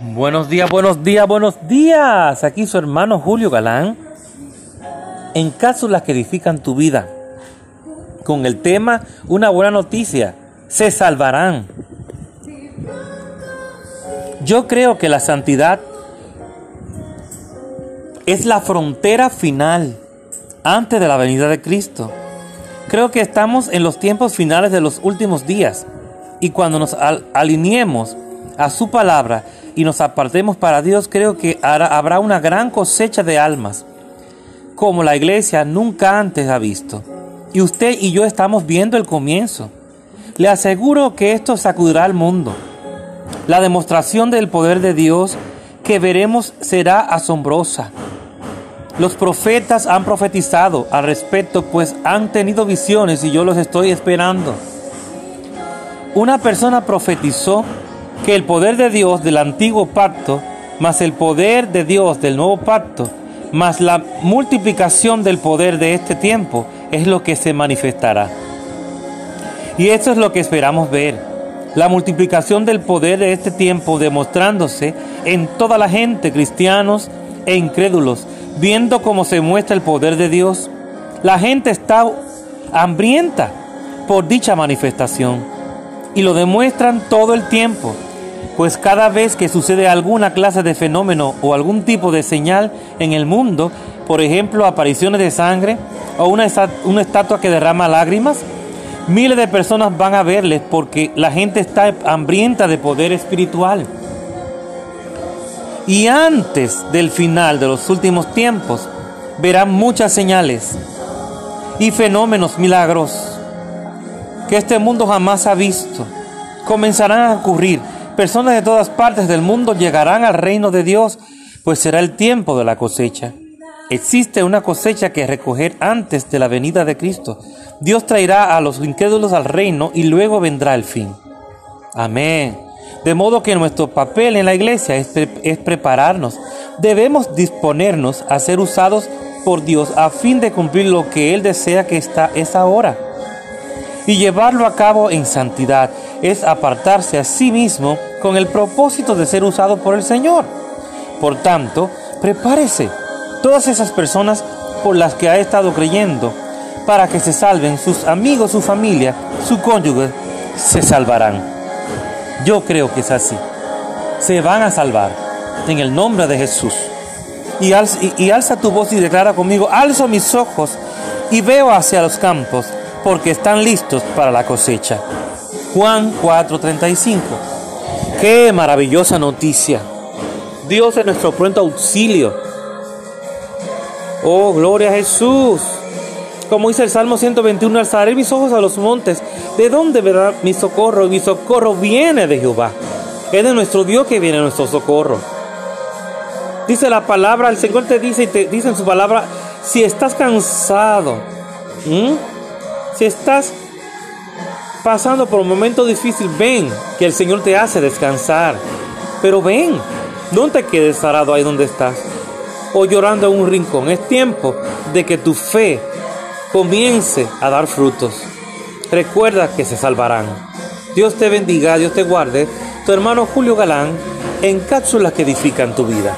Buenos días, buenos días, buenos días. Aquí su hermano Julio Galán. En cápsulas que edifican tu vida. Con el tema Una buena noticia. Se salvarán. Yo creo que la santidad es la frontera final antes de la venida de Cristo. Creo que estamos en los tiempos finales de los últimos días y cuando nos alineemos a su palabra y nos apartemos para Dios, creo que habrá una gran cosecha de almas, como la iglesia nunca antes ha visto. Y usted y yo estamos viendo el comienzo. Le aseguro que esto sacudirá al mundo. La demostración del poder de Dios que veremos será asombrosa. Los profetas han profetizado al respecto, pues han tenido visiones y yo los estoy esperando. Una persona profetizó que el poder de Dios del antiguo pacto, más el poder de Dios del nuevo pacto, más la multiplicación del poder de este tiempo, es lo que se manifestará. Y esto es lo que esperamos ver. La multiplicación del poder de este tiempo demostrándose en toda la gente, cristianos e incrédulos, viendo cómo se muestra el poder de Dios. La gente está hambrienta por dicha manifestación y lo demuestran todo el tiempo pues cada vez que sucede alguna clase de fenómeno o algún tipo de señal en el mundo, por ejemplo apariciones de sangre o una, una estatua que derrama lágrimas, miles de personas van a verles porque la gente está hambrienta de poder espiritual. Y antes del final de los últimos tiempos, verán muchas señales y fenómenos milagros que este mundo jamás ha visto. Comenzarán a ocurrir Personas de todas partes del mundo llegarán al reino de Dios, pues será el tiempo de la cosecha. Existe una cosecha que recoger antes de la venida de Cristo. Dios traerá a los incrédulos al reino y luego vendrá el fin. Amén. De modo que nuestro papel en la iglesia es, prepararnos. Debemos disponernos a ser usados por Dios a fin de cumplir lo que Él desea que está es ahora. Y llevarlo a cabo en santidad es apartarse a sí mismo con el propósito de ser usado por el Señor. Por tanto, prepárese todas esas personas por las que ha estado creyendo para que se salven sus amigos, su familia, su cónyuge, se salvarán. Yo creo que es así. Se van a salvar en el nombre de Jesús. Y alza, y alza tu voz y declara conmigo, alzo mis ojos y veo hacia los campos porque están listos para la cosecha. Juan 4:35. Qué maravillosa noticia. Dios es nuestro pronto auxilio. Oh, gloria a Jesús. Como dice el Salmo 121, alzaré mis ojos a los montes. ¿De dónde verá mi socorro? Mi socorro viene de Jehová. Es de nuestro Dios que viene nuestro socorro. Dice la palabra, el Señor te dice y te dice en su palabra, si estás cansado, si estás pasando por un momento difícil, ven, que el Señor te hace descansar. Pero ven, no te quedes parado ahí donde estás o llorando en un rincón. Es tiempo de que tu fe comience a dar frutos. Recuerda que se salvarán. Dios te bendiga, Dios te guarde. Tu hermano Julio Galán en cápsulas que edifican tu vida.